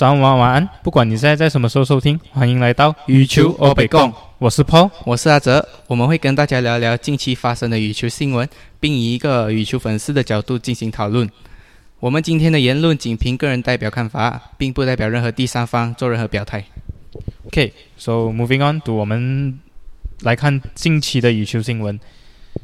早安、晚安、晚安，不管你现在在什么时候收听，欢迎来到羽球欧北共，我是 Paul，我是阿哲，我们会跟大家聊聊近期发生的羽球新闻，并以一个羽球粉丝的角度进行讨论。我们今天的言论仅凭个人代表看法，并不代表任何第三方做任何表态。OK，so moving on，我们来看近期的羽球新闻。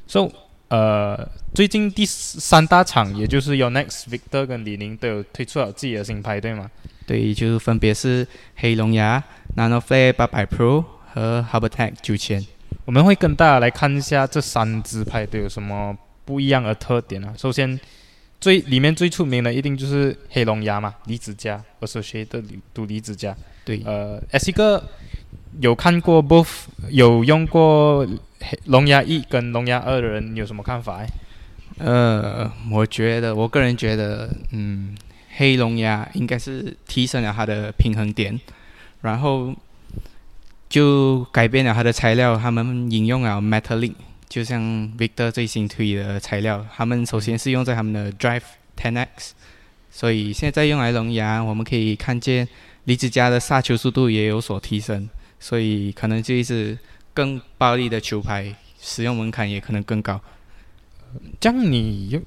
So，呃，最近第三大场，也就是 Yonex Victor 跟李宁都有推出了自己的新牌，对吗？对，就分别是黑龙牙 NanoFlare 八百 Pro 和 Habertech 九千。我们会跟大家来看一下这三支派都有什么不一样的特点啊。首先。最里面最出名的一定就是黑龙牙嘛，离子家，Associated 赌离子家。对，呃，S 一个有看过 both 有用过黑龙牙一跟龙牙二的人有什么看法？呃，我觉得我个人觉得，嗯，黑龙牙应该是提升了它的平衡点，然后就改变了它的材料，他们引用了 metallic。就像 Victor 最新推的材料，他们首先是用在他们的 Drive 10X，所以现在用来龙牙，我们可以看见离子家的杀球速度也有所提升，所以可能这一支更暴力的球拍使用门槛也可能更高。这样你用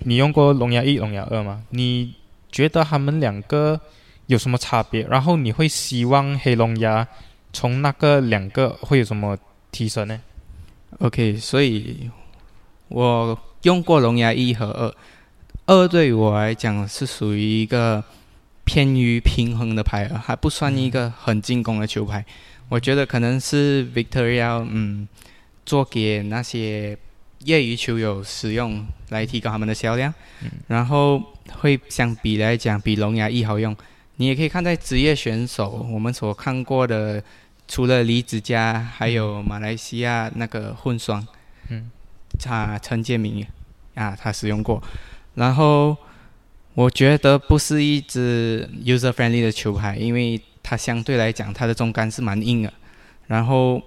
你用过龙牙一、龙牙二吗？你觉得他们两个有什么差别？然后你会希望黑龙牙从那个两个会有什么提升呢？OK，所以我用过龙牙一和二，二对于我来讲是属于一个偏于平衡的牌，还不算一个很进攻的球牌。我觉得可能是 Victoria 嗯做给那些业余球友使用，来提高他们的销量，然后会相比来讲比龙牙一好用。你也可以看在职业选手我们所看过的。除了李子嘉，还有马来西亚那个混双，嗯，他陈建明啊，他使用过。然后我觉得不是一支 user friendly 的球拍，因为它相对来讲它的中杆是蛮硬的。然后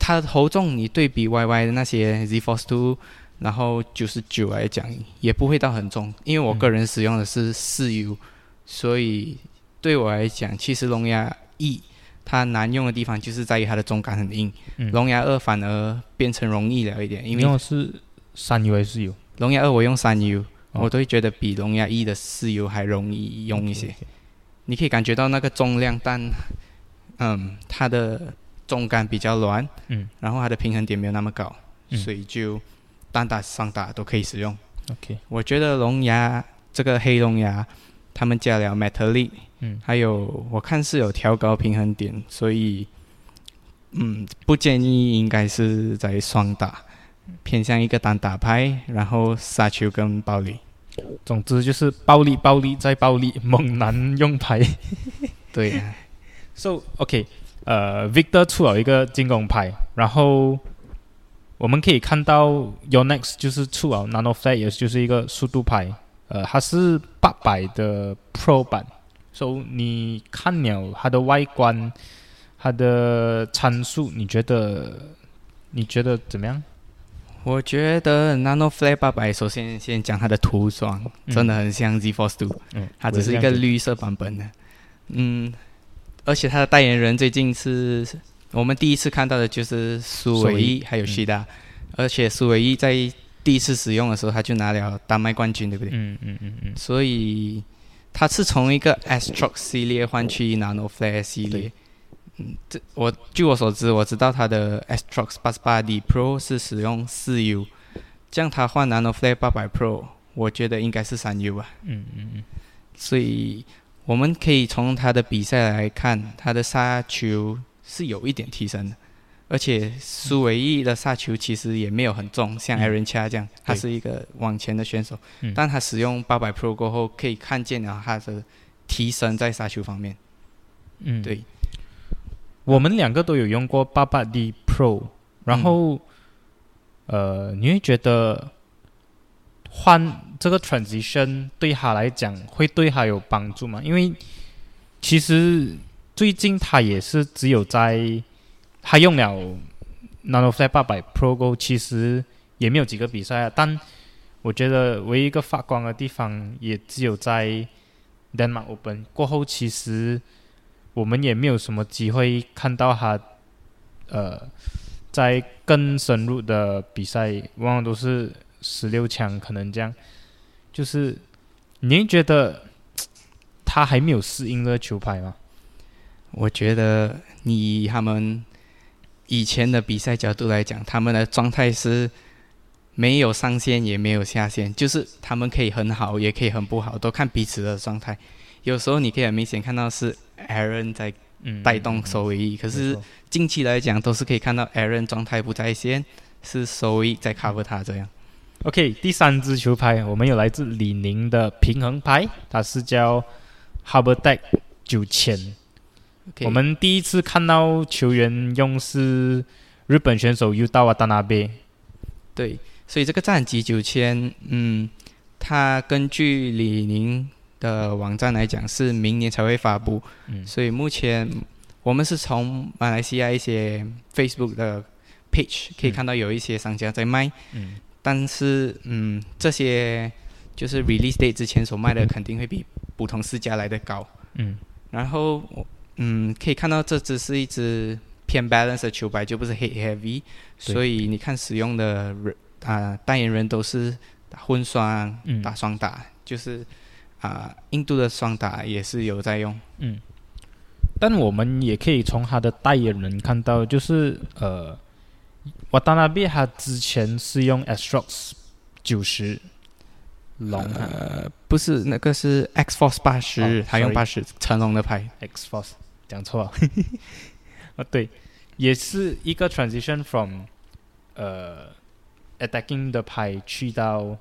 它的头重，你对比 YY 的那些 Z Force Two，然后九十九来讲也不会到很重。因为我个人使用的是四 U，所以对我来讲，其实龙牙一。它难用的地方就是在于它的重感很硬，龙牙二反而变成容易了一点，因为是三 U 还是四 U？龙牙二我用三 U，我都会觉得比龙牙一的四 U 还容易用一些。你可以感觉到那个重量，但嗯，它的中杆比较软，嗯，然后它的平衡点没有那么高，所以就单打双打都可以使用。OK，我觉得龙牙这个黑龙牙，他们加了 metallic。嗯，还有我看是有调高平衡点，所以嗯，不建议应该是在双打，偏向一个单打拍，然后杀球跟暴力。总之就是暴力、暴力再暴力，猛男用牌。对啊。So OK，呃，Victor 出了一个进攻牌，然后我们可以看到 Yonex 就是出了 Nano Flat，也就是一个速度牌，呃，它是八百的 Pro 版。so 你看了它的外观，它的参数，你觉得你觉得怎么样？我觉得 Nano Flare 八百，首先先讲它的涂装，真的很像 Z Force Two，嗯，它只是一个绿色版本的，嗯，而且它的代言人最近是我们第一次看到的就是苏伟毅还有西达，而且苏伟毅在第一次使用的时候他就拿了丹麦冠军，对不对？嗯嗯嗯嗯，所以。他是从一个 Astrox 系列换去 Nano Flare 系列，嗯，这我据我所知，我知道他的 Astrox 八十八 D Pro 是使用四 U，这样它换 Nano Flare 八百 Pro，我觉得应该是三 U 吧。嗯嗯嗯。所以我们可以从他的比赛来看，他的杀球是有一点提升的。而且苏维义的杀球其实也没有很重，像艾伦恰这样，他是一个往前的选手，但他使用八百 Pro 过后，可以看见了他的提升在杀球方面。嗯，对。我们两个都有用过八百 D Pro，然后，呃，你会觉得换这个 transition 对他来讲会对他有帮助吗？因为其实最近他也是只有在他用了 Nano Flat 八百 Pro Go，其实也没有几个比赛啊。但我觉得唯一一个发光的地方，也只有在 Denmark Open 过后，其实我们也没有什么机会看到他，呃，在更深入的比赛，往往都是十六强，可能这样。就是您觉得 他还没有适应这个球拍吗？我觉得你他们以前的比赛角度来讲，他们的状态是没有上限也没有下限，就是他们可以很好，也可以很不好，都看彼此的状态。有时候你可以很明显看到是 Aaron 在带动收益，可是近期来讲都是可以看到 Aaron 状态不在线，是收益在 cover 他这样。OK，第三支球拍我们有来自李宁的平衡拍，它是叫 Harbor Deck 九千。我们第一次看到球员用是日本选手 U 到啊达那贝。对，所以这个战机九千，嗯，它根据李宁的网站来讲是明年才会发布。嗯，所以目前我们是从马来西亚一些 Facebook 的 page 可以看到有一些商家在卖。嗯，但是嗯，这些就是 release date 之前所卖的肯定会比普通私家来的高。嗯，然后。嗯，可以看到这只是一只偏 balance 的球拍，就不是 hit heavy，所以你看使用的人啊代言人都是打混双、打双打，就是啊印度的双打也是有在用。嗯，但我们也可以从他的代言人看到，就是呃，瓦达纳比他之前是用 Astrox 九十龙，呃，不是那个是 X Force 八十，他用八十成龙的牌 X Force。讲错了，啊 对，也是一个 transition from 呃 attacking 的牌去到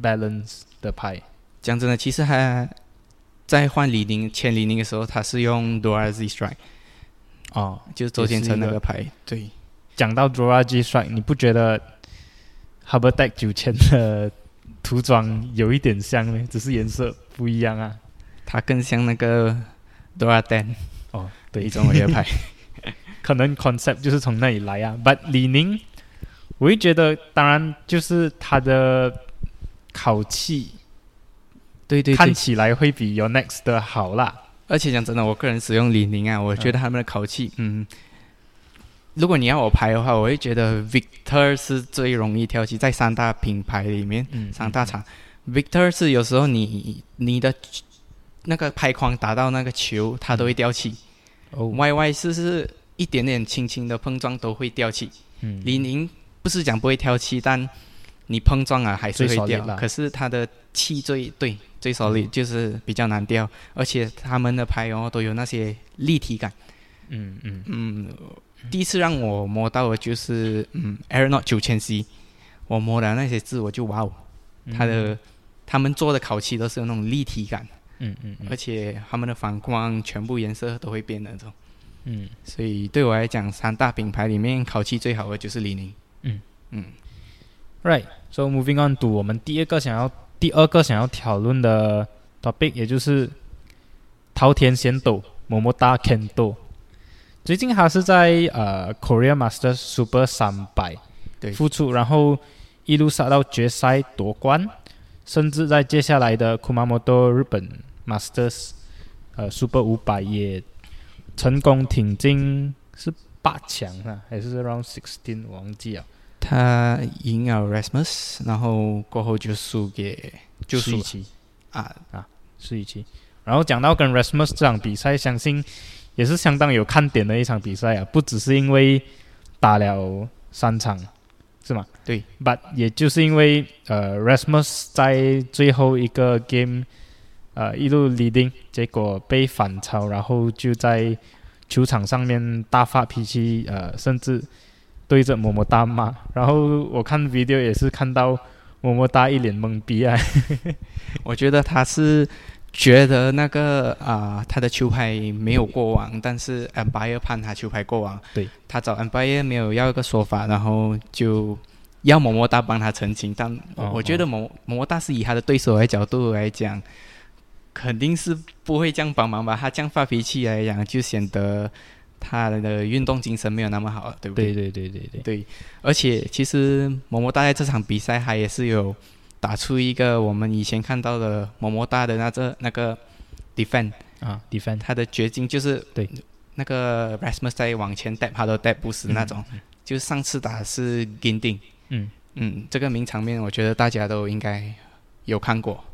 balance 的牌。讲真的，其实他在换李宁、签李宁的时候，他是用 Dora Z Strike，哦，就是周天成那个牌。对，讲到 Dora Z Strike，你不觉得 Harbor Deck 九千的涂装有一点像呢？只是颜色不一样啊。它更像那个 Dora。哦，对，一种乐派，可能 concept 就是从那里来啊。But 李宁，我会觉得，当然就是他的烤气，对对，看起来会比 Your Next 的好啦。而且讲真的，我个人使用李宁啊，我觉得他们的烤气，嗯，如果你要我排的话，我会觉得 Victor 是最容易挑起，在三大品牌里面，嗯三大厂，Victor 是有时候你你的。那个拍框打到那个球，它都会掉漆。哦，Y Y 是是一点点轻轻的碰撞都会掉漆。嗯，李宁不是讲不会挑漆，但你碰撞啊还是会掉。可是它的气最对最少力就是比较难掉，而且他们的拍哦都有那些立体感。嗯嗯嗯，第一次让我摸到的就是嗯 Aeronaut 九千 C，我摸的那些字我就哇哦，它的他们做的烤漆都是有那种立体感。嗯嗯，而且他们的反光全部颜色都会变的那种，嗯，所以对我来讲，三大品牌里面烤漆最好的就是李宁。嗯嗯，Right，so moving on to 我们第二个想要第二个想要讨论的 topic，也就是桃田贤斗、么么哒 Kendo。最近他是在呃 Korea Master Super 三百对复出，然后一路杀到决赛夺冠。甚至在接下来的 Kumamoto 日本 Masters，呃，Super 五百也成功挺进是八强啊，还是 Round Sixteen？忘记了。他赢了 Rasmus，然后过后就输给就输七啊啊，输一期。然后讲到跟 Rasmus 这场比赛，相信也是相当有看点的一场比赛啊，不只是因为打了三场。是吗？对，But 也就是因为呃，Rasmus 在最后一个 game，呃，一路 leading，结果被反超，然后就在球场上面大发脾气，呃，甚至对着么么哒骂。然后我看 video 也是看到么么哒一脸懵逼啊。我觉得他是觉得那个啊，他的球拍没有过网，但是 umpire 判他球拍过网。对。他找 umpire 没有要一个说法，然后就要么么哒帮他澄清。但我觉得么么么哒是以他的对手的角度来讲，肯定是不会这样帮忙吧？他这样发脾气来讲，就显得他的运动精神没有那么好，对不对？对对对对对。对，而且其实么么哒在这场比赛还也是有打出一个我们以前看到的么么哒的那这那个 defend，啊，defend 他的绝境就是对那个 Rasmus 在往前 tap，他都 tap 不死那种。就上次打的是 Ginting，嗯嗯，这个名场面我觉得大家都应该有看过。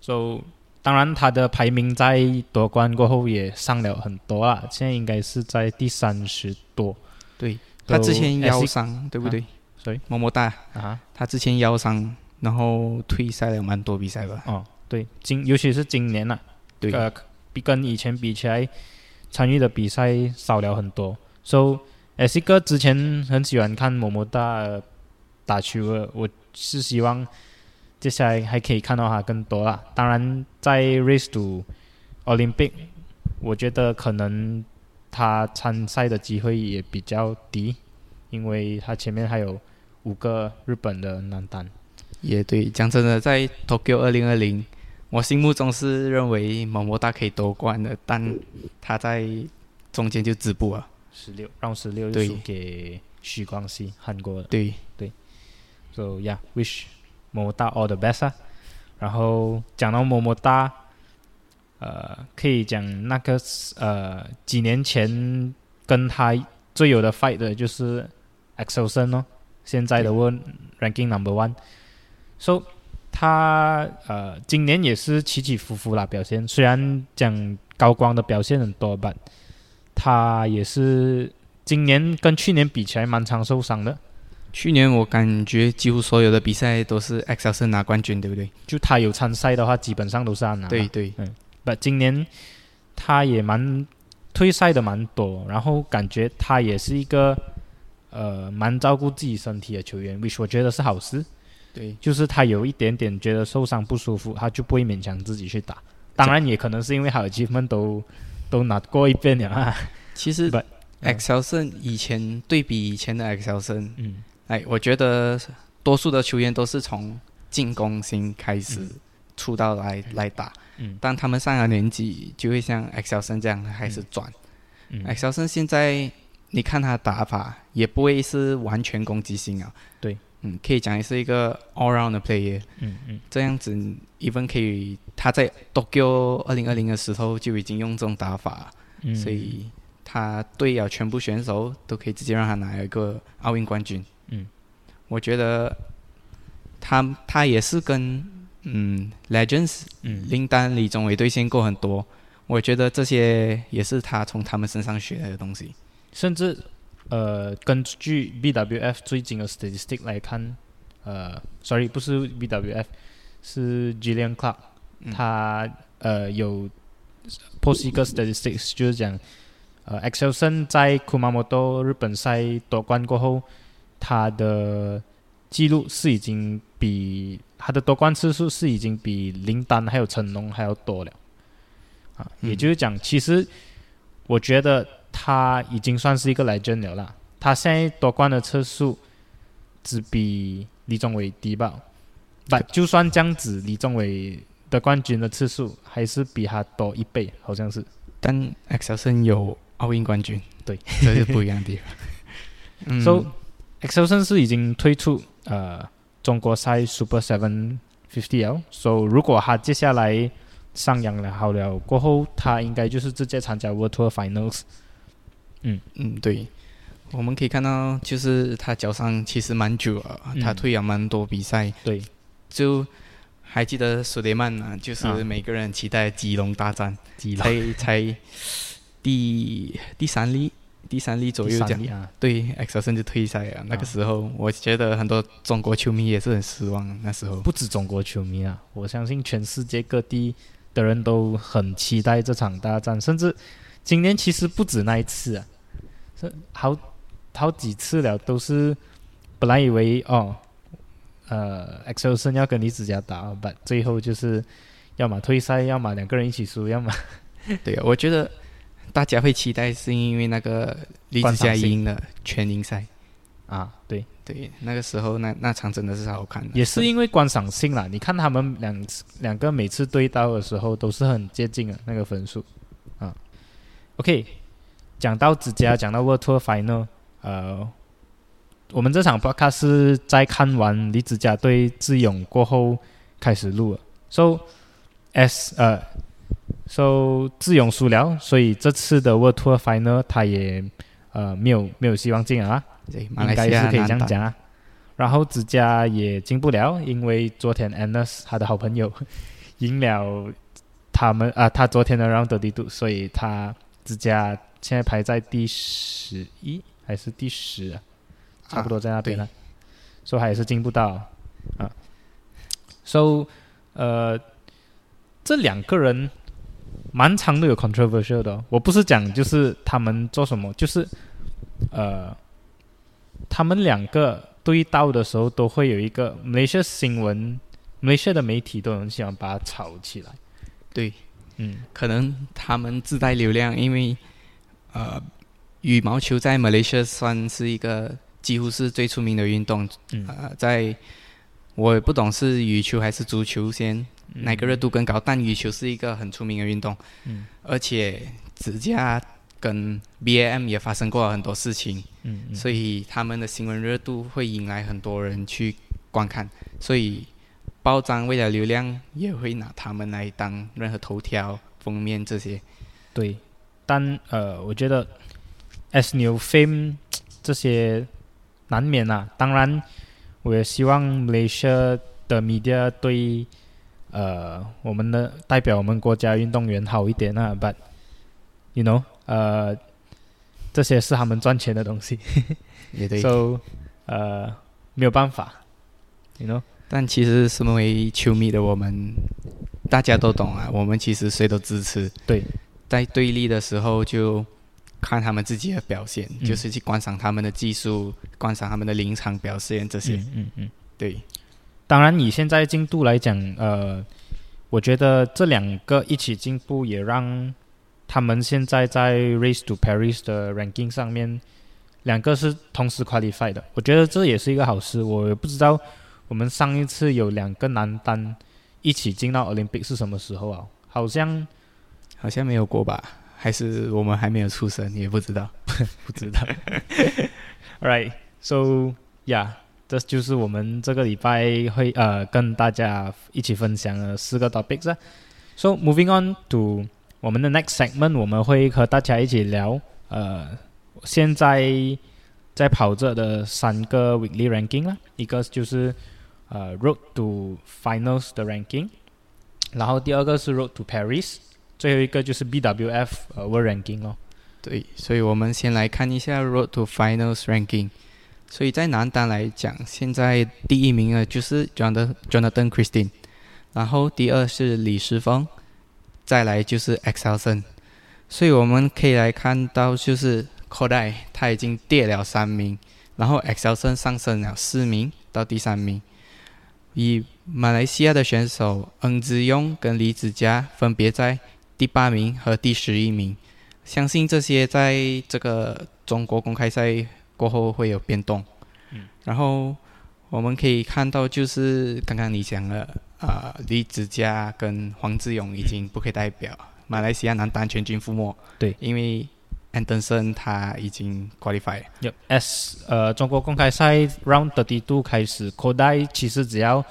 ，so 当然他的排名在夺冠过后也上了很多啦，现在应该是在第三十多。对他之前腰伤，对不对？所以么么哒，啊，他之前腰伤，然后退赛了蛮多比赛吧？哦，对，今尤其是今年呐、对，呃，比跟以前比起来，参与的比赛少了很多。So，S 哥之前很喜欢看么么哒呃打球的，我是希望接下来还可以看到他更多啦。当然，在 Race to Olympic，我觉得可能他参赛的机会也比较低，因为他前面还有五个日本的男单。也对。讲真的，在 Tokyo 二零二零，我心目中是认为么么哒可以夺冠的，但他在中间就止步了。十六让十六对输给许光熙，韩国的。对，So yeah, wish 么么哒 all the best 啊。然后讲到么么哒，呃，可以讲那个呃几年前跟他最有的 fight 的就是 Axelsen 哦，现在的 World Ranking Number One。So 他呃今年也是起起伏伏啦，表现虽然讲高光的表现很多，but 他也是今年跟去年比起来蛮常受伤的。去年我感觉几乎所有的比赛都是 XL 拿冠军，对不对？就他有参赛的话，基本上都是他拿。对，对，嗯，不，今年他也蛮退赛的蛮多，然后感觉他也是一个呃蛮照顾自己身体的球员，which 我觉得是好事。对，就是他有一点点觉得受伤不舒服，他就不会勉强自己去打。当然，也可能是因为他的 achievement 都都拿过一遍了啊。其实 But- 嗯。XL 胜以前对比以前的 XL 胜，嗯。哎，我觉得多数的球员都是从进攻型开始出道来、来打，嗯。当他们上了年纪，就会像 XL 胜这样开始转。嗯。XL 胜现在你看他打法也不会是完全攻击性啊，对，嗯，可以讲也是一个 all round 的 player。嗯嗯这样子，even 可以他在 Tokyo 二零二零的时候就已经用这种打法，嗯，所以他对了全部选手都可以直接让他拿一个奥运冠军。嗯，我觉得他他也是跟嗯 Legends 嗯林丹、李宗伟对线过很多，我觉得这些也是他从他们身上学来的东西。甚至呃，根据 BWF 最近的 statistic 来看，呃，sorry，不是 BWF，是 Gillian Clark，、嗯。他呃有 post 一个 statistics，就是讲呃 Excelson 在 Kumamoto 日本赛夺冠过后，他的记录是已经比他的夺冠次数是已经比林丹还有成龙还要多了，啊，也嗯。就是讲，其实我觉得他已经算是一个 legend 了啦。他现在夺冠的次数只比李宗伟低吧？不，就算这样子，李宗伟的冠军的次数还是比他多一倍，好像是。但胜有奥运冠军，对，这是不一样的地方。嗯 So Excelson 是已经退出呃中国赛 Super Seven Fifty L。So 如果他接下来上扬了好了过后，他应该就是直接参加 World Tour Finals。嗯。嗯，对，我们可以看到，就是他脚伤其实蛮久了，嗯。他退了蛮多比赛。对，就还记得苏雷曼啊，就是啊。每个人期待的基隆大战，基隆。才才第第三例，第三例左右这样。啊，对，X 甚至退赛啊，那个时候我觉得很多中国球迷也是很失望。那时候，不止中国球迷啊，我相信全世界各地的人都很期待这场大战，甚至今年其实不止那一次啊，是好好几次了，都是本来以为哦，呃，XO 胜要跟李子嘉打，但，最后就是要么退赛，要么两个人一起输，要么 对啊，我觉得大家会期待是因为那个李子嘉赢了全英赛。啊，对，对，那个时候那那场真的是好看的。也是因为观赏性啦。你看他们两次两个每次对刀的时候都是很接近的那个分数啊。OK，讲到指甲，讲到 World Tour Final，呃，我们这场 podcast 是在看完李子嘉对智勇过后开始录了。So as 呃 So 智勇输了，所以这次的 World Tour Final 他也呃没有没有希望进啊，对，应该是可以这样讲啊。然后子佳也进不了，因为昨天 Anas 他的好朋友赢了他们啊，他昨天的 Round 的度，所以他子佳现在排在第十一还是第十啊？差不多在那边了，所以他也是进步到啊。So 呃，这两个人蛮常都有 controversial 的哦、我不是讲就是他们做什么，就是呃，他们两个对到的时候都会有一个 Malaysia 新闻，Malaysia 的媒体都很喜欢把它炒起来。对，嗯可能他们自带流量，因为呃，羽毛球在马来西亚算是一个几乎是最出名的运动。嗯，呃，在我也不懂是羽球还是足球先哪个热度更高，但羽球是一个很出名的运动，嗯。而且指甲跟 BAM 也发生过很多事情，嗯嗯，所以他们的新闻热度会引来很多人去观看，所以报章为了流量也会拿他们来当任何头条、封面这些。对，但呃，我觉得 as new fame 这些难免啊。当然，我也希望 Malaysia 的 media 对呃我们的代表我们国家运动员好一点啊。But you know，呃，这些是他们赚钱的东西也对，，so 呃没有办法，you know。但其实身为球迷的我们，大家都懂啊，我们其实谁都支持。对，在对立的时候就看他们自己的表现，嗯就是去观赏他们的技术，观赏他们的临场表现这些。嗯嗯嗯。对，当然，以现在进度来讲，呃，我觉得这两个一起进步，也让他们现在在 Race to Paris 的 ranking 上面，两个是同时 qualify 的。我觉得这也是一个好事。我也不知道我们上一次有两个男单一起进到 Olympic 是什么时候啊？好像好像没有过吧？还是我们还没有出生，也不知道。不知道。Alright, so yeah，这就是我们这个礼拜会呃跟大家一起分享的四个 topics。So moving on to 我们的 next segment，我们会和大家一起聊呃现在在跑着的三个 weekly ranking 啦，一个就是呃 Road to Finals 的 ranking，然后第二个是 Road to Paris，最后一个就是 BWF 呃 World Ranking 哦。对，所以我们先来看一下 Road to Finals Ranking。所以在男单来讲，现在第一名呢就是 Jonathan Jonathan Christine，然后第二是李诗峰，再来就是 Excelson。所以我们可以来看到，就是 Kodai 他已经跌了三名，然后 Excelson 上升了四名到第三名。以马来西亚的选手恩之用跟李子嘉分别在第八名和第十一名。相信这些在这个中国公开赛过后会有变动。嗯，然后我们可以看到，就是刚刚你讲了，啊、李子嘉跟黄志勇已经不可以代表马来西亚男单全军覆没。对因为安德森他已经 qualify 了。有 S 呃，中国公开赛 Round 的度开始 a i 其实只要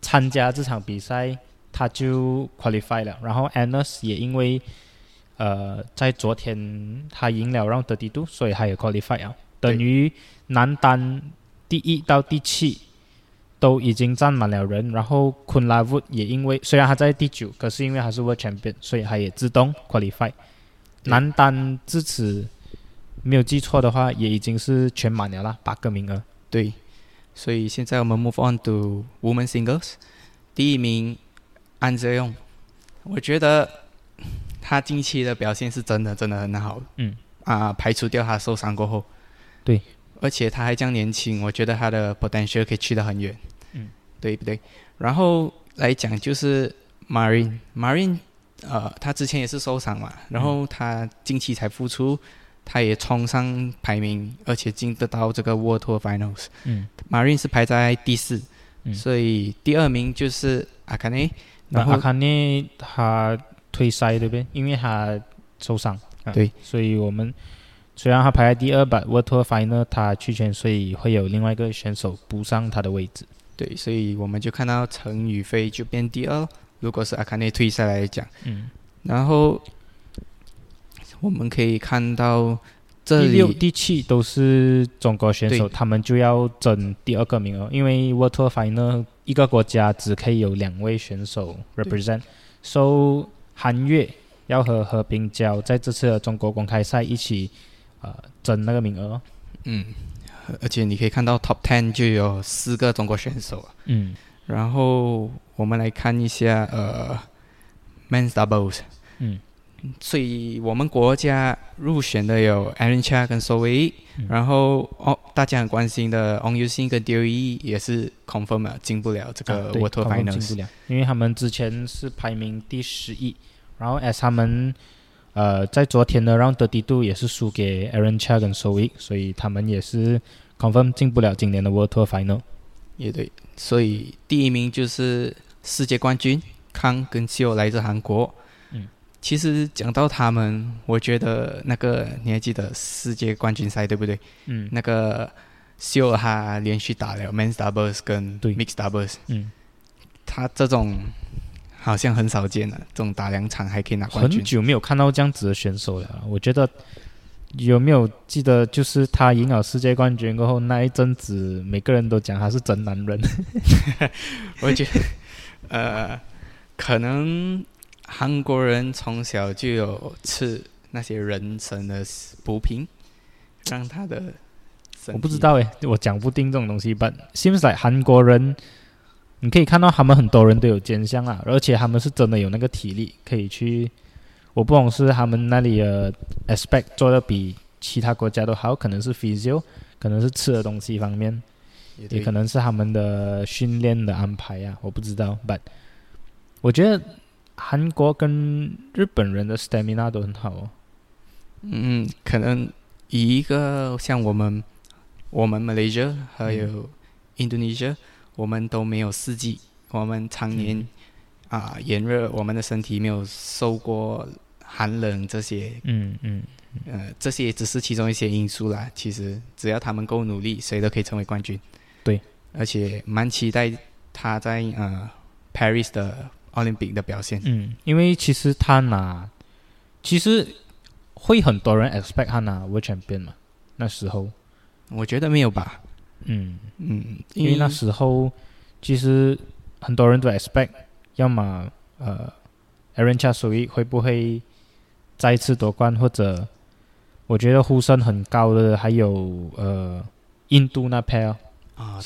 参加这场比赛，他就 qualify 了。然后 Anas 也因为呃在昨天他赢了 Round 所以他也 qualify 了。等于男单第一到第七都已经站满了人。然后昆拉沃也因为虽然他在第九，可是因为他是 World Champion，所以他也自动 qualify。男单至此没有记错的话，也已经是全满了啦，八个名额。对，所以现在我们 move on to women singles，第一名安哲用，我觉得他近期的表现是真的真的很好。嗯，啊，排除掉他受伤过后，对，而且他还这样年轻，我觉得他的 potential 可以去得很远。嗯，对不对？然后来讲就是 Marine，Marine，呃，他之前也是受伤嘛，然后他近期才复出，他也冲上排名，而且进得到这个 World Tour Finals。嗯，Marine 是排在第四，嗯。所以第二名就是阿卡内，然后那阿卡内他退赛对不对？因为他受伤。啊对，所以我们虽然他排在第二把 World Tour Final 他弃权，所以会有另外一个选手补上他的位置。对，所以我们就看到陈宇飞就变第二。如果是阿卡内退赛来讲，嗯然后我们可以看到这第六、里第七都是中国选手，他们就要争第二个名额，因为 World Tour Final 一个国家只可以有两位选手 represent，so 韩月要和何冰娇在这次的中国公开赛一起呃争那个名额。嗯，而且你可以看到 Top Ten 就有四个中国选手。嗯。然后我们来看一下呃 Men's Doubles，嗯。所以我们国家入选的有 Aaron Chia 跟苏伟，嗯。然后哦大家很关心的 Ong Yusin 跟 DOE 也是 confirm 了进不了这个啊对 World Tour 他们进 Finals 不。了，因为他们之前是排名第十一，然后 as 他们呃在昨天的 Round 也是输给 Aaron Chia 跟 s o w i 所以他们也是 confirm 进不了今年的 World Tour Final。也对，所以第一名就是世界冠军康跟秀来自韩国。嗯，其实讲到他们，我觉得那个你还记得世界冠军赛对不对？嗯那个秀他连续打了 men's doubles 跟对 mixed doubles，嗯，他这种好像很少见了，这种打两场还可以拿冠军。很久没有看到这样子的选手了。我觉得有没有记得，就是他赢了世界冠军过后那一阵子，每个人都讲他是真男人。我觉得，呃，可能韩国人从小就有吃那些人参的补品，让他的我不知道诶，我讲不定这种东西。But seems like 韩国人，你可以看到他们很多人都有肩项啊，而且他们是真的有那个体力可以去。我不懂是他们那里的 aspect 做的比其他国家都好，可能是 physio，可能是吃的东西方面，也也可能是他们的训练的安排啊，我不知道。But 我觉得韩国跟日本人的 stamina 都很好哦。嗯，可能以一个像我们我们 Malaysia 还有 Indonesia，、我们都没有四季，我们常年啊、炎热，我们的身体没有受过寒冷这些，嗯嗯呃，这些只是其中一些因素啦。其实只要他们够努力，谁都可以成为冠军。对，而且蛮期待他在呃 Paris 的奥林匹克的表现。嗯，因为其实他拿，其实会很多人 expect 他拿 World Champion 嘛，那时候，我觉得没有吧，嗯，嗯，因为那时候其实很多人都 expect，要么呃 Aaron c h a s o y 会不会再次夺冠，或者我觉得呼声很高的还有呃印度那 pair 啊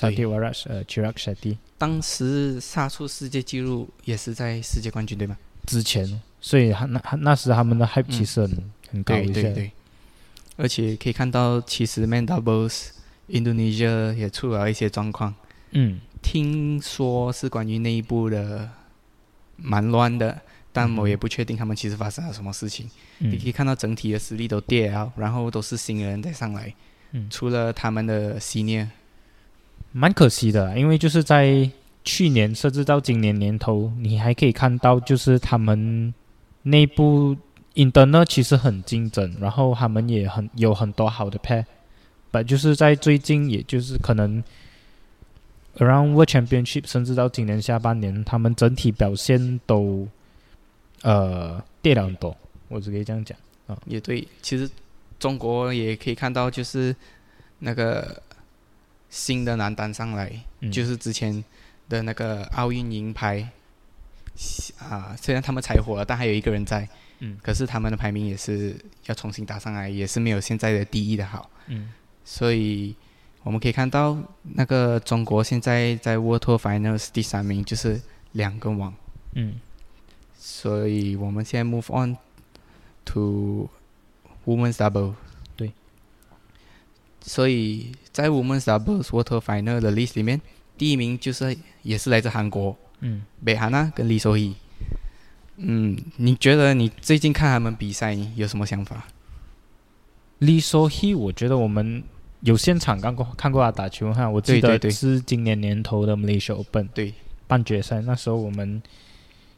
当时杀出世界纪录也是在世界冠军对吗？之前，所以他那那时他们的 hype 嗯。其实很、很高一些，对对。对，而且可以看到，其实 Man Doubles Indonesia 也出了一些状况，嗯。听说是关于内部的蛮乱的，但嗯。我也不确定他们其实发生了什么事情。你可嗯以看到整体的实力都跌了，然后都是新人在上来，嗯，除了他们的 senior，蛮可惜的，因为就是在去年甚至到今年年头，你还可以看到，就是他们内部 internal 其实很竞争，然后他们也很有很多好的 pair，但就是在最近，也就是可能 around World Championship，甚至到今年下半年，他们整体表现都呃跌了很多，我只可以这样讲啊。也对，其实中国也可以看到，就是那个新的男单上来，嗯、就是之前的那个奥运银牌啊，虽然他们才火了，但还有一个人在，嗯。可是他们的排名也是要重新打上来，也是没有现在的第一的好，嗯。所以我们可以看到，那个中国现在在 World Tour Finals 第三名，就是两个网，嗯。所以我们现在 move on to women's double。对。所以在 women's doubles Tour Final 的 list 里面，第一名就是也是来自韩国嗯，北韩娜跟李守义。嗯，你觉得你最近看他们比赛，你有什么想法？Lee So He，我觉得我们有现场看过看过他打球哈，我记得是今年年头的 Malaysia Open 对，半决赛，那时候我们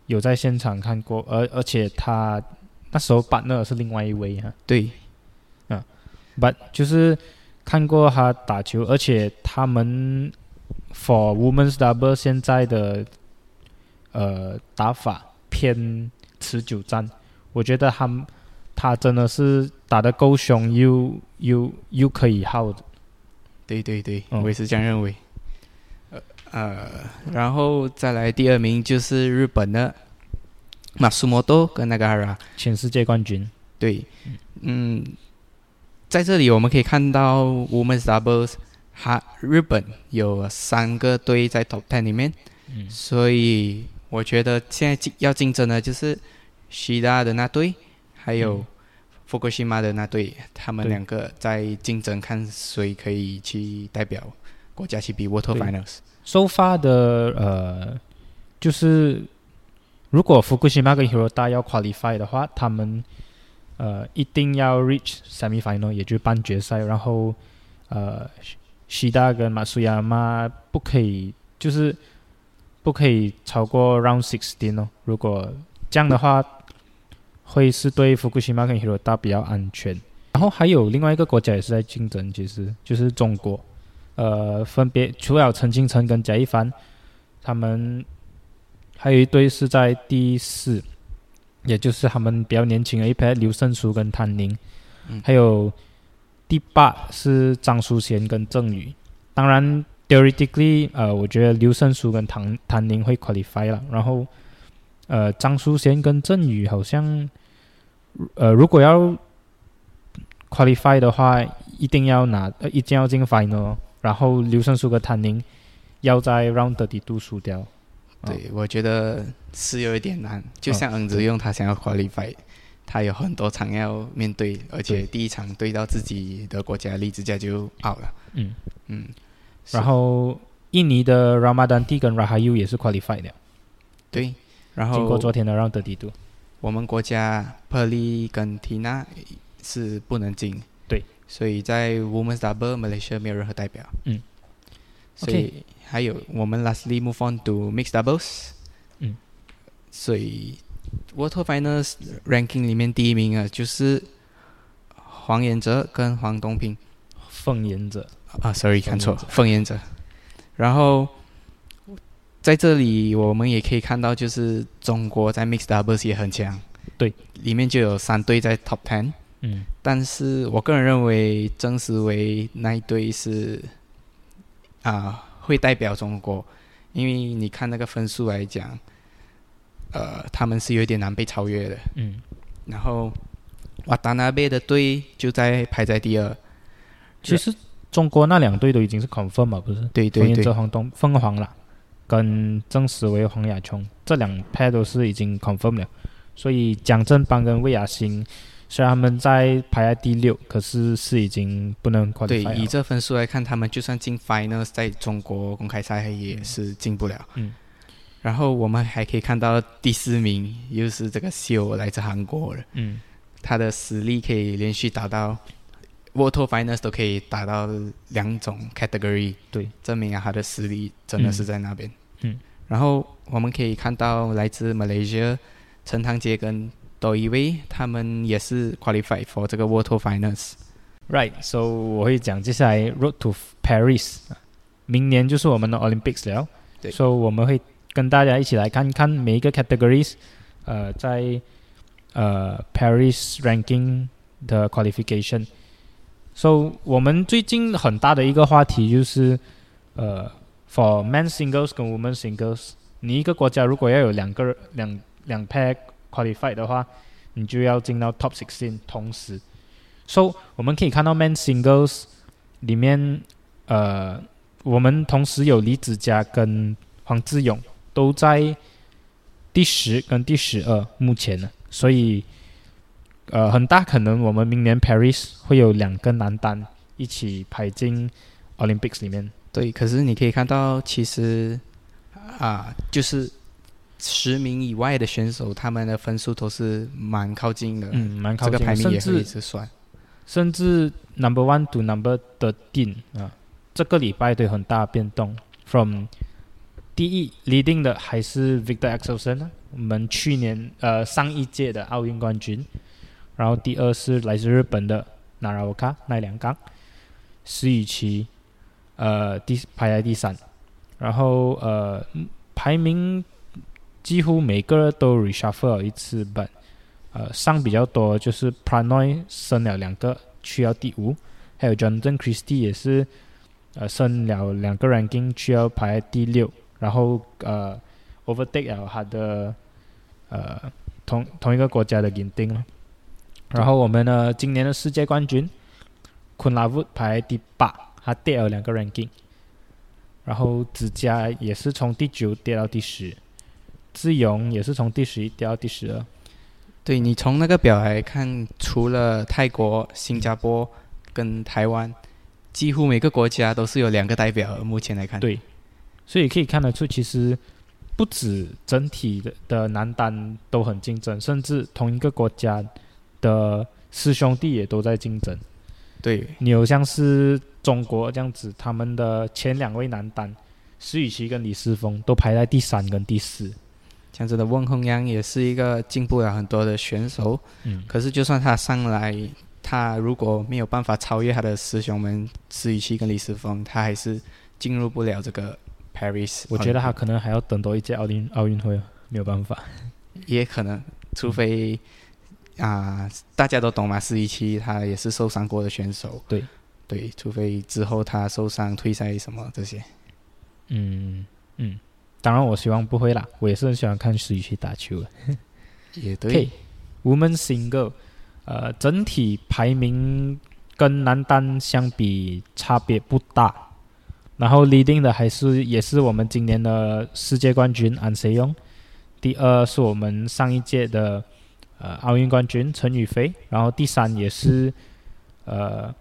有在现场看过，而而且他那时候 partner 是另外一位哈对，，but 就是看过他打球，而且他们 for women's double 现在的呃打法偏持久战，我觉得他们他真的是打得够凶，又又又可以耗的。对对对，嗯我也是这样认为。呃呃，然后再来第二名就是日本的马苏摩多跟那个 Hara。前世界冠军。对，嗯，在这里我们可以看到 Women's Doubles，哈，日本有三个队在 Top Ten 里面，嗯。所以我觉得现在竞要竞争的就是西大的那队，还有嗯。福克西马的那队，他们两个在竞争，看谁可以去代表国家去比 Water 对。Finals。so far 的呃，就是如果福克西马跟 Hirota 要 qualify 的话，他们呃一定要 reach semi final，也就是半决赛。然后呃，西大跟马苏亚马不可以，就是不可以超过 round sixteen 哦。如果这样的话，会是对福库西马跟 Hiro 大比较安全。然后还有另外一个国家也是在竞争，其实就是中国。呃，分别除了陈清晨跟贾一凡，他们还有一队是在第四，也就是他们比较年轻的一批刘胜书跟谭宁，嗯还有第八是张淑贤跟郑宇。当然，theoretically，呃，我觉得刘胜书跟谭谭宁会 qualify 了，然后呃，张淑贤跟郑宇好像，呃，如果要 qualify 的话，一定要拿，呃，一定要进 final 哦。然后刘胜书跟谭宁要在 round 的度输掉。哦对，我觉得是有一点难，就哦像恩子用他想要 qualify，他有很多场要面对，而且第一场对到自己的国家，例子家就 out 了。嗯，嗯，然后印尼的 Ramadan T 跟 Rahayu 也是 qualify 的，对，然后经过昨天的 round 的度。我们国家 Perly 跟 Tina 是不能进，对，所以在 Women's Double Malaysia 没有任何代表。嗯，所以还有我们 lastly move on to mixed doubles。嗯，所以 Water Finals ranking 里面第一名啊就是黄延哲跟黄东平。凤延者，啊，sorry 看错凤延哲，凤彦哲。然后在这里我们也可以看到，就是中国在 mixed doubles 也很强，对，里面就有三队在 top ten。嗯，但是我个人认为曾思维那一队是啊、会代表中国，因为你看那个分数来讲，呃，他们是有点难被超越的。嗯，然后瓦达纳贝的队就在排在第二，其实中国那两队都已经是 confirm 了，不是？对对对黄东、凤凰啦，跟郑思维、黄雅琼这两 pair 都是已经 confirm 了，所以蒋振邦跟魏雅欣虽然他们在排在第六，可是是已经不能对，了以这分数来看，他们就算进 finals，在中国公开赛也是进不了。嗯。然后我们还可以看到第四名又是这个秀来自韩国的，嗯，他的实力可以连续打到 Water Finals 都可以打到两种 category，对，证明啊他的实力真的是在那边。嗯。然后我们可以看到来自 Malaysia 陈堂杰跟窦一威，他们也是 qualify for 这个 Water Finals。Right，so 我会讲接下来 Road to Paris，明年就是我们的 Olympics 了。对所以我们会跟大家一起来看看每一个 categories，呃，在呃 Paris ranking 的 qualification。So 我们最近很大的一个话题就是，呃，for men singles 跟 women singles，你一个国家如果要有两个两两 pair qualify 的话，你就要进到 top sixteen，同时。So 我们可以看到 men singles 里面，呃，我们同时有李子嘉跟黄志勇都在第十跟第十二目前呢，所以呃很大可能我们明年 Paris 会有两个男单一起排进 Olympics 里面。对，可是你可以看到，其实啊，就是十名以外的选手，他们的分数都是蛮靠近的。嗯，蛮靠这个近的，甚排名也会一至直算。甚至 Number One to Number Thirteen 啊，这个礼拜都有很大变动。From 第一 leading 的还是 Victor Axelsen，我们去年呃上一届的奥运冠军。然后第二是来自日本的 Naraoka 奈良冈，石宇奇，呃第排在第三。然后呃排名几乎每个都 reshuffle 一次本呃上比较多，就是 Pranoy 升了两个去到第五，还有 Jonathan Christie 也是呃升了两个 ranking 去到排第六，然后呃 overtake 了他的呃同同一个国家的 Ginting 了。然后我们呢，今年的世界冠军昆拉沃排第八，他跌了两个 ranking。然后子嘉也是从第九跌到第十，志勇也是从第十一跌到第十二。对你从那个表来看，除了泰国、新加坡跟台湾，几乎每个国家都是有两个代表。目前来看，对，所以可以看得出，其实不止整体的的男单都很竞争，甚至同一个国家的师兄弟也都在竞争。对，你有像是中国这样子，他们的前两位男单，石宇奇跟李思峰都排在第三跟第四。这样子的温宏阳也是一个进步了很多的选手。嗯，可是就算他上来，他如果没有办法超越他的师兄们石宇奇跟李思峰，他还是进入不了这个 Paris。我觉得他可能还要等多一届奥运奥运会，没有办法。也可能，除非。啊，大家都懂嘛，四一七他也是受伤过的选手。对，对，除非之后他受伤退赛什么这些。嗯嗯，当然我希望不会啦，我也是很喜欢看四一七打球的。也对。Women Single，呃，整体排名跟男单相比差别不大。然后 leading 的还是也是我们今年的世界冠军安塞勇，第二是我们上一届的。呃，奥运冠军陈雨菲，然后第三也是呃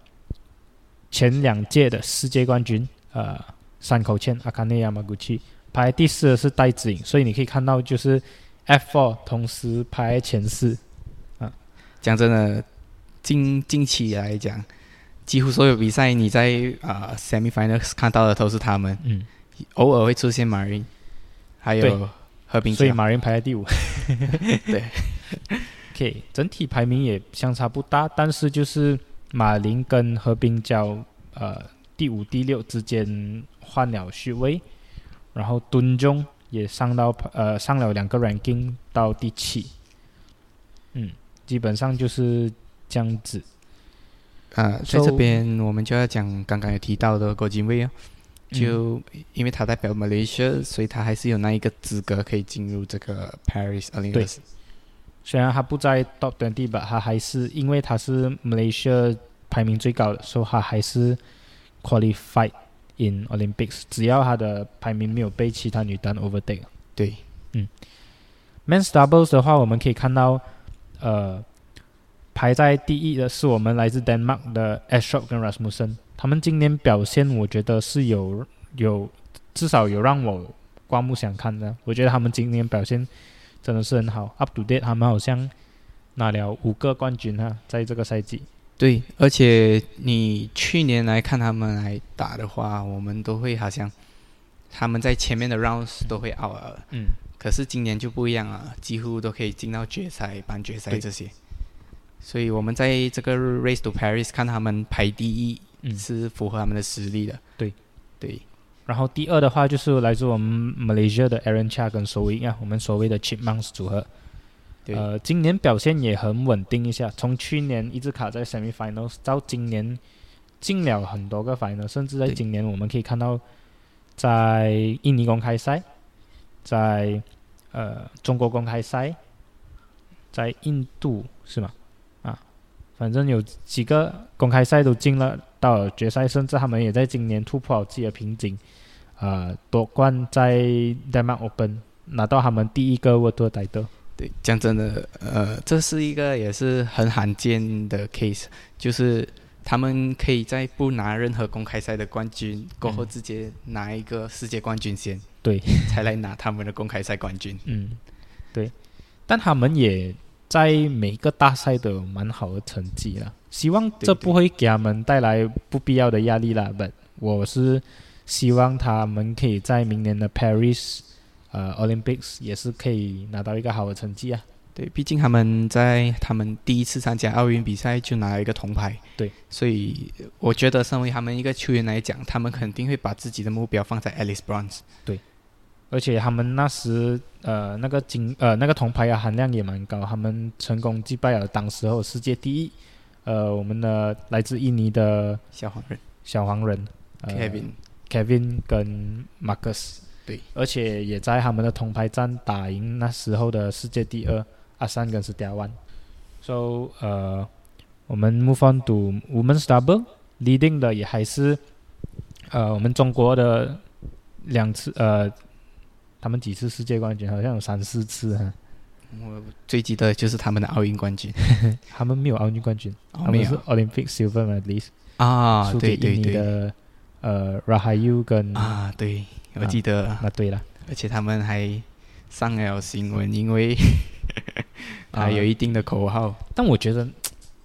前两届的世界冠军呃山口茜阿卡内亚马古奇，排第四的是戴资颖，所以你可以看到就是 F4 同时排前四啊。讲真的，近近期来讲，几乎所有比赛你在啊 semifinals 看到的都是他们，嗯，偶尔会出现马云，还有和平，所以马云排在第五，对。OK，整体排名也相差不大，但是就是马林跟何冰娇呃第五、第六之间换了序位，然后敦中也上到呃上了两个 ranking 到第七，嗯，基本上就是这样子。啊，在这边我们就要讲刚刚有提到的郭金卫啊，就因为他代表马来西亚，所以他还是有那一个资格可以进入这个 Paris Olympics。虽然他不在 top twenty 吧，他还是因为他是 Malaysia 排名最高的，所以他还是 qualified in Olympics。只要他的排名没有被其他女单 overtake。对，嗯。Men's doubles 的话，我们可以看到，呃，排在第一的是我们来自 Denmark 的 Ashok 跟 Rasmussen。他们今年表现，我觉得是有有至少有让我刮目相看的。我觉得他们今年表现。真的是很好，up to date，他们好像拿了五个冠军哈，在这个赛季。对，而且你去年来看他们来打的话，我们都会好像他们在前面的 rounds 都会 out 了。嗯。可是今年就不一样了，几乎都可以进到决赛、半决赛这些。所以我们在这个 race to Paris 看他们排第一，是符合他们的实力的。对，对。然后第二的话就是来自我们 Malaysia 的 Aaron Chia 跟 s o i 啊，我们所谓的 Chipmunks 组合，呃，今年表现也很稳定一下，从去年一直卡在 Semi-finals 到今年进了很多个 final，甚至在今年我们可以看到，在印尼公开赛，在呃中国公开赛，在印度是吗？啊，反正有几个公开赛都进了。到了决赛，甚至他们也在今年突破了自己的瓶颈，呃，夺冠在 Denmark Open 拿到他们第一个 World Title。对，讲真的，呃，这是一个也是很罕见的 case，就是他们可以在不拿任何公开赛的冠军过后，直接拿一个世界冠军先，对，才来拿他们的公开赛冠军。嗯，对，但他们也在每个大赛都有蛮好的成绩了。希望这不会给他们带来不必要的压力啦。不，我是希望他们可以在明年的 Paris，呃，Olympics 也是可以拿到一个好的成绩啊。对，毕竟他们在他们第一次参加奥运比赛就拿了一个铜牌。对，所以我觉得身为他们一个球员来讲，他们肯定会把自己的目标放在 Alice Bronze。对，而且他们那时呃那个金呃那个铜牌的含量也蛮高，他们成功击败了当时候世界第一呃我们的来自印尼的小黄人。小黄人、呃、Kevin，Kevin 跟 Marcus，对，而且也在他们的铜牌战打赢那时候的世界第二阿三跟斯蒂亚万。So 呃，我们 move on to women's double，leading 的也还是呃我们中国的两次呃，他们几次世界冠军？好像有三四次哈。我最记得就是他们的奥运冠军，他们没有奥运冠军，哦他们是 Olympic silver medalist，、啊，输给印尼的呃 Rahayu 跟啊，对，我记得，那对了。而且他们还上了新闻，因为 啊他有一定的口号。但我觉得，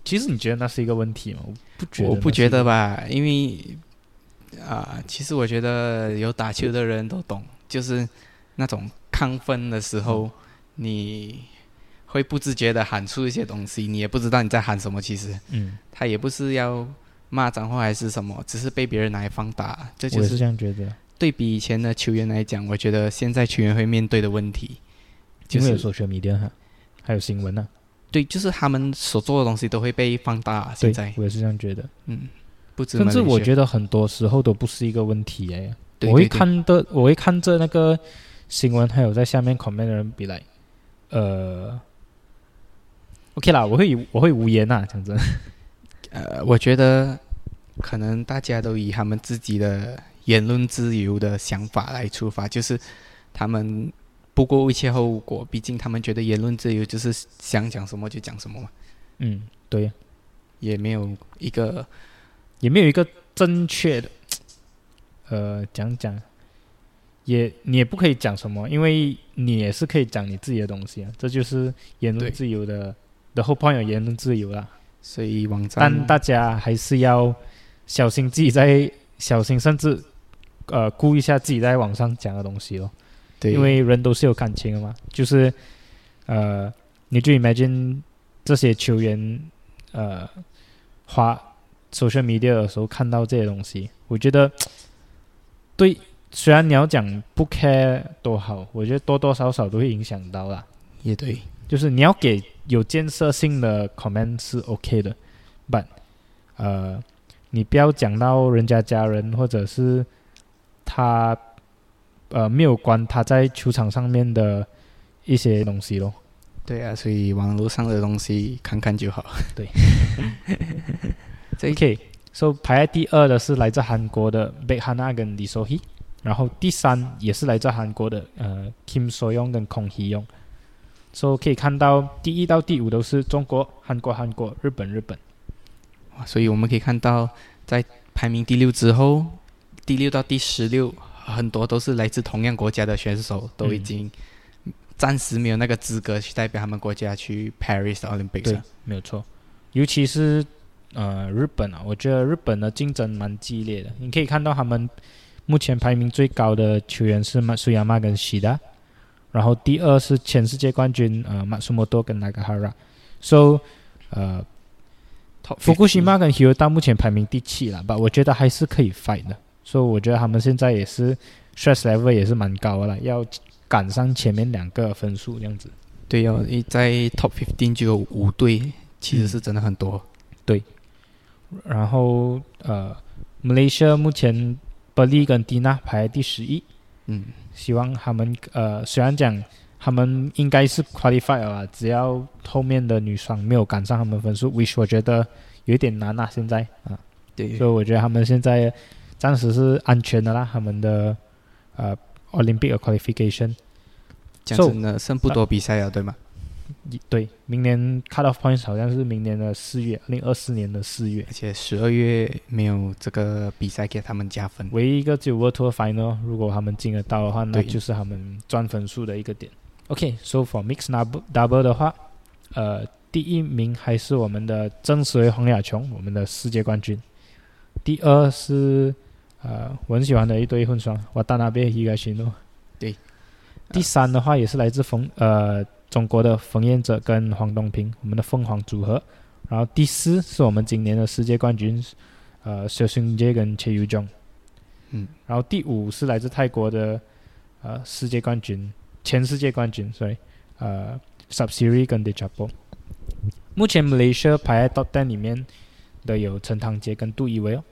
其实你觉得那是一个问题吗？我不觉得，我不觉得。吧，因为啊、其实我觉得有打球的人都懂，就是那种亢奋的时候，你会不自觉的喊出一些东西，你也不知道你在喊什么。其实嗯，他也不是要骂脏话还是什么，只是被别人拿来放大。这我是就是这样觉得。对比以前的球员来讲，我觉得现在球员会面对的问题，就是因为有 social media 哈，还有新闻呢、对，就是他们所做的东西都会被放大。现在，，我也是这样觉得。嗯，不止甚至我，觉得很多时候都不是一个问题哎。对我会看的，我会看着那个新闻，还有在下面 comment 的人比来，呃，OK 啦，我会我会无言呐，讲真。呃，我觉得可能大家都以他们自己的言论自由的想法来出发，就是他们不顾一切后果，毕竟他们觉得言论自由就是想讲什么就讲什么嘛，嗯，对，也没有一个也没有一个正确的，呃，讲讲，也你也不可以讲什么，因为你也是可以讲你自己的东西啊，这就是言论自由的的后 point 有言论自由啦。所以网站但大家还是要小心自己在小心，甚至呃顾一下自己在网上讲的东西哦。对，因为人都是有感情的嘛，就是呃，你就 imagine 这些球员呃花 social media 的时候看到这些东西，我觉得对，虽然你要讲不 care 多好，我觉得多多少少都会影响到啦。也对，就是你要给有建设性的 comment 是 OK 的，but 呃，你不要讲到人家家人或者是他呃没有关他在球场上面的一些东西咯。对啊，所以网络上的东西看看就好。对这 OK，so、排在第二的是来自韩国的 Baek Hana 跟 Lee So Hee，然后第三也是来自韩国的呃 Kim So Young 跟 Kong Hee Young。so 可以看到第一到第五都是中国、韩国、韩国、日本、日本。哇所以我们可以看到，在排名第六之后，第六到第十六，很多都是来自同样国家的选手，都已嗯经暂时没有那个资格去代表他们国家去 Paris Olympics 对。，没有错。尤其是呃日本啊，我觉得日本的竞争蛮激烈的。你可以看到他们目前排名最高的球员是马苏亚马跟西达，然后第二是前世界冠军呃马苏莫多跟那个哈拉。So 呃福库50西马跟 h i r o 到目前排名第七了吧？我觉得还是可以 fight 的。所以我觉得他们现在也是 stress level 也是蛮高的了，要赶上前面两个分数这样子。对哦，一在 Top fifteen 就有五队，其实是真的很多。对然后呃，Malaysia 目前 e l i 跟 Dina 排在第十一，嗯，希望他们呃虽然讲他们应该是 qualify 了啦，只要后面的女双没有赶上他们分数，which 我觉得有一点难啊，现在。啊，对。所以我觉得他们现在暂时是安全的啦，他们的呃 Olympic qualification。讲 So- 真的，剩不多比赛了，对吗？一对，明年 cut off points 好像是明年的四月，二零二四年的四月。而且十二月没有这个比赛给他们加分。唯一一个只有 World Tour Final，如果他们进得到的话，那就是他们赚分数的一个点。OK，so、for mix double double 的话，呃，第一名还是我们的郑思维黄雅琼，我们的世界冠军。第二是呃我很喜欢的一对混双，瓦达纳贝伊盖西诺。对。第三的话也是来自冯呃中国的冯彦哲跟黄东萍，我们的凤凰组合。然后第四是我们今年的世界冠军，呃，肖勋杰跟切尤中。嗯，然后第五是来自泰国的呃世界冠军，前世界冠军，sorry，呃 Subseries 跟 d e j a p o 目前 Malaysia 排在 Top Ten 里面的有陈堂杰跟杜一威哦。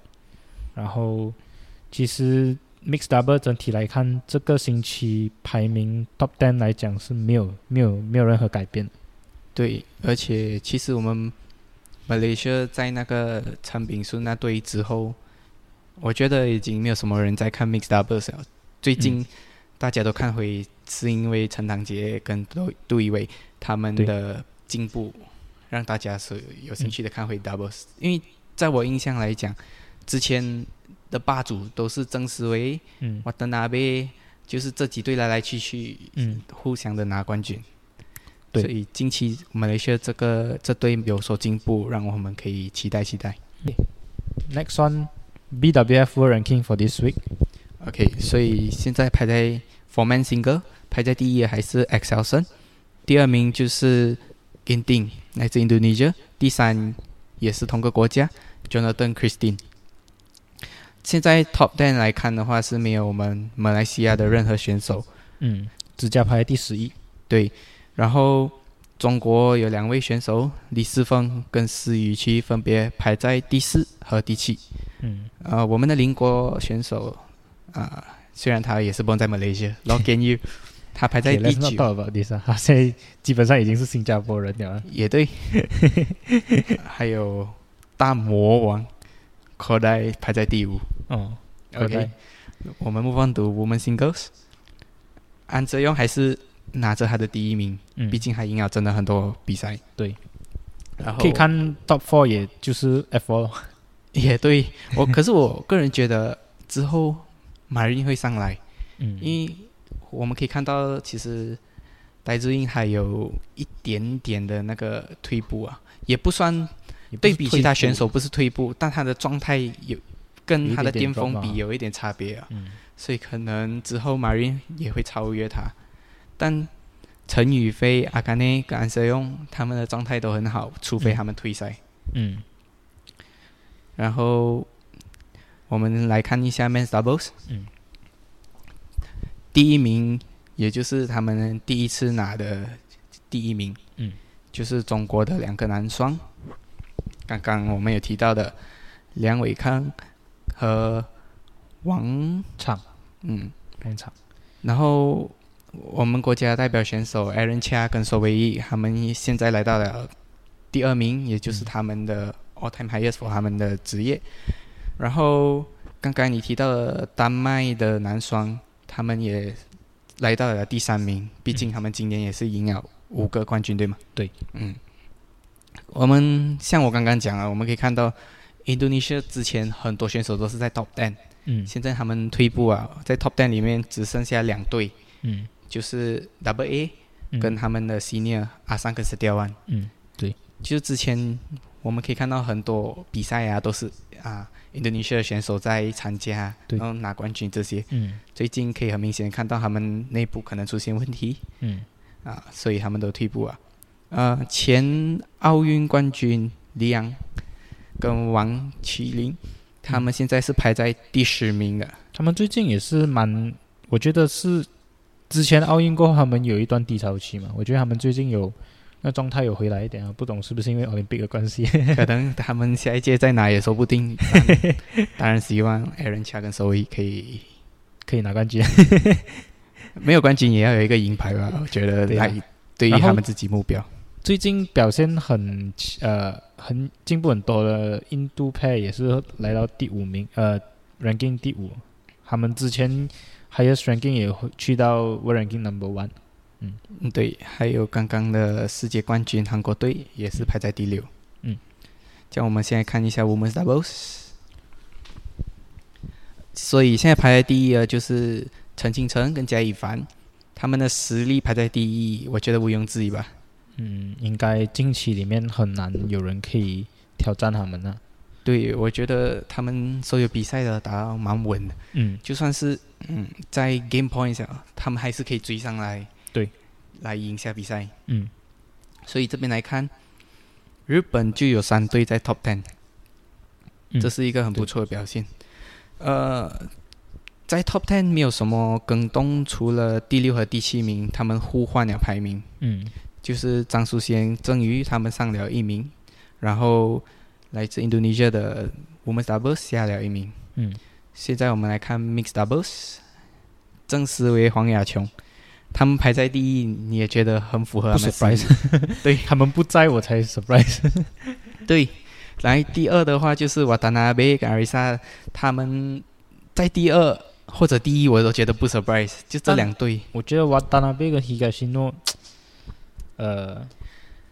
然后其实 Mix Double 整体来看，这个星期排名 Top Ten 来讲是没有没有没有任何改变。对，而且其实我们 Malaysia 在那个陈炳顺那队之后，我觉得已经没有什么人在看 Mix Doubles 了。最近大家都看回，是因为陈堂杰跟杜杜一伟他们的进步，让大家是有兴趣的看回 Doubles。因为在我印象来讲，之前的霸主都是曾思维、嗯瓦德纳贝，就是这几队来来去去，嗯，互相的拿冠军。对所以近期马来西亚这个这队有所进步，让我们可以期待期待。Next one BWF World Ranking for this week。OK，所以现在排在 Four Man Single 排在第一的还是 Excelson，第二名就是 Ginting 来自 Indonesia，第三也是同个国家 Jonathan Christine。现在 Top Ten 来看的话是没有我们马来西亚的任何选手，嗯，指甲排第十一。对，然后中国有两位选手李思峰跟施雨琪分别排在第四和第七。嗯，呃，我们的邻国选手啊、虽然他也是 born 在马来西亚 l o g in you，他排在第九，talk about this 啊，他现在基本上已经是新加坡人了。也对。还有大魔王 k o d a 排在第五。哦 OK，我们 move on to women singles。安哲勇还是拿着他的第一名，嗯，毕竟他赢了真的很多比赛。对，然后可以看 Top Four，也就是 F Four。也对我，可是我个人觉得之后马云会上来，嗯，因为我们可以看到，其实戴志英还有一点点的那个退步啊，也不算对比其他选手不是退步，但他的状态有跟他的巅峰比有一点差别啊，嗯。所以可能之后马云也会超越他，但陈宇飞、阿甘内跟安瑟用他们的状态都很好，除非嗯他们退赛。嗯。然后我们来看一下 men's doubles，嗯，第一名也就是他们第一次拿的第一名，嗯，就是中国的两个男双，刚刚我们有提到的梁伟康和王，场嗯，非常然后我们国家代表选手 Aaron Chia 跟索维伊，他们现在来到了第二名，也就是嗯他们的 all time highest for 他们的职业。然后刚刚你提到的丹麦的男双，他们也来到了第三名，毕竟他们今年也是赢了五个冠军，对吗？对，嗯，我们像我刚刚讲啊，我们可以看到 Indonesia 之前很多选手都是在 top ten，嗯。现在他们退步啊，在 top ten 里面只剩下两队，嗯。就是 Double A 嗯。跟他们的 Senior 阿三跟 s t e l a n 嗯就是之前我们可以看到很多比赛啊，都是啊 Indonesia 的选手在参加，对。然后拿冠军这些。嗯。最近可以很明显看到他们内部可能出现问题嗯。啊，所以他们都退步啊。呃，前奥运冠军李阳跟王麒麟，他们现在是排在第十名的。他们最近也是蛮，我觉得是之前奥运过后，他们有一段低潮期嘛。我觉得他们最近有那状态有回来一点啊，不懂是不是因为奥林匹克的关系？可能他们下一届再拿也说不定。但 当然希望 Aaron Chia 跟 Zoe 可以 可以拿冠军。没有冠军也要有一个银牌吧，我觉得来对于他们自己目标。最近表现很呃很进步很多的印度派也是来到第五名，呃，ranking 第五。他们之前 highest ranking 也会去到 world ranking number one。嗯，对，还有刚刚的世界冠军韩国队也是排在第六。嗯，这样我们现在看一下 women's doubles。所以现在排在第一的就是陈清晨跟贾一凡，他们的实力排在第一，我觉得毋庸置疑吧。嗯，应该近期里面很难有人可以挑战他们了。对，我觉得他们所有比赛的打到蛮稳的，嗯就算是嗯在 game points 啊，他们还是可以追上来，对，来赢下比赛。嗯所以这边来看，日本就有三队在 top ten，、嗯这是一个很不错的表现。呃，在 Top Ten 没有什么更动，除了第六和第七名，他们互换了排名。嗯就是张淑贤、郑宇他们上了一名，然后来自 Indonesia 的 Women's Doubles 下了一名。嗯，现在我们来看 Mixed Doubles，郑思维、黄雅琼，他们排在第一，你也觉得很符合不他们 surprise，对他们不在我才 surprise。对，来第二的话就是瓦达纳贝跟阿瑞莎，他们在第二或者第一，我都觉得不 surprise，就这两队。我觉得瓦达纳贝跟 Higashino，呃，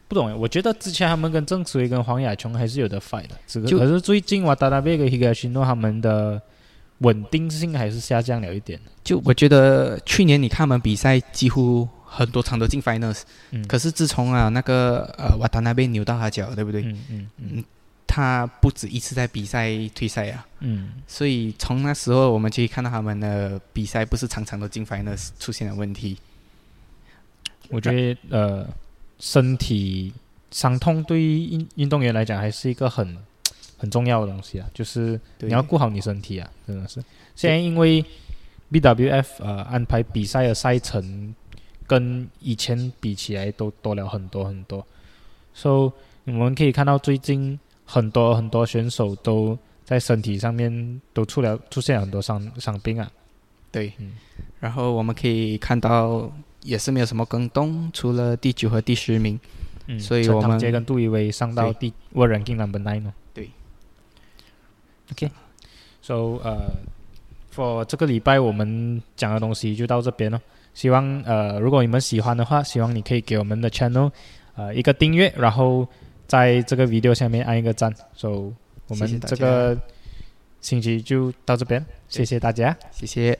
不懂诶，我觉得之前他们跟郑思维跟黄雅琼还是有的 fight 的，这个就可是最近瓦达达贝跟 Higashino 他们的稳定性还是下降了一点。就我觉得去年你看他们比赛，几乎很多场都进 finals，、嗯，可是自从啊那个呃瓦达纳贝扭到他脚，对不对？嗯嗯嗯他不止一次在比赛退赛啊，嗯，所以从那时候我们就可以看到他们的比赛不是常常都进 finals 出现了问题。我觉得呃，身体伤痛对于运运动员来讲还是一个很 很重要的东西啊，就是你要顾好你身体啊，真的是。现在因为 BWF 呃安排比赛的赛程跟以前比起来都多了很多很多，所、以我们可以看到最近很多很多选手都在身体上面都出了出现了很多伤伤病啊。对，嗯然后我们可以看到也是没有什么更动，除了第九和第十名。嗯，所以我们陈堂杰跟杜一威上到第 World Ranking Number Nine 哦。对。OK，so 呃，for 这个礼拜我们讲的东西就到这边了。希望呃，如果你们喜欢的话，希望你可以给我们的 channel 呃一个订阅，然后在这个 video 下面按一个赞。So 我们这个星期就到这边，谢谢大家。谢谢。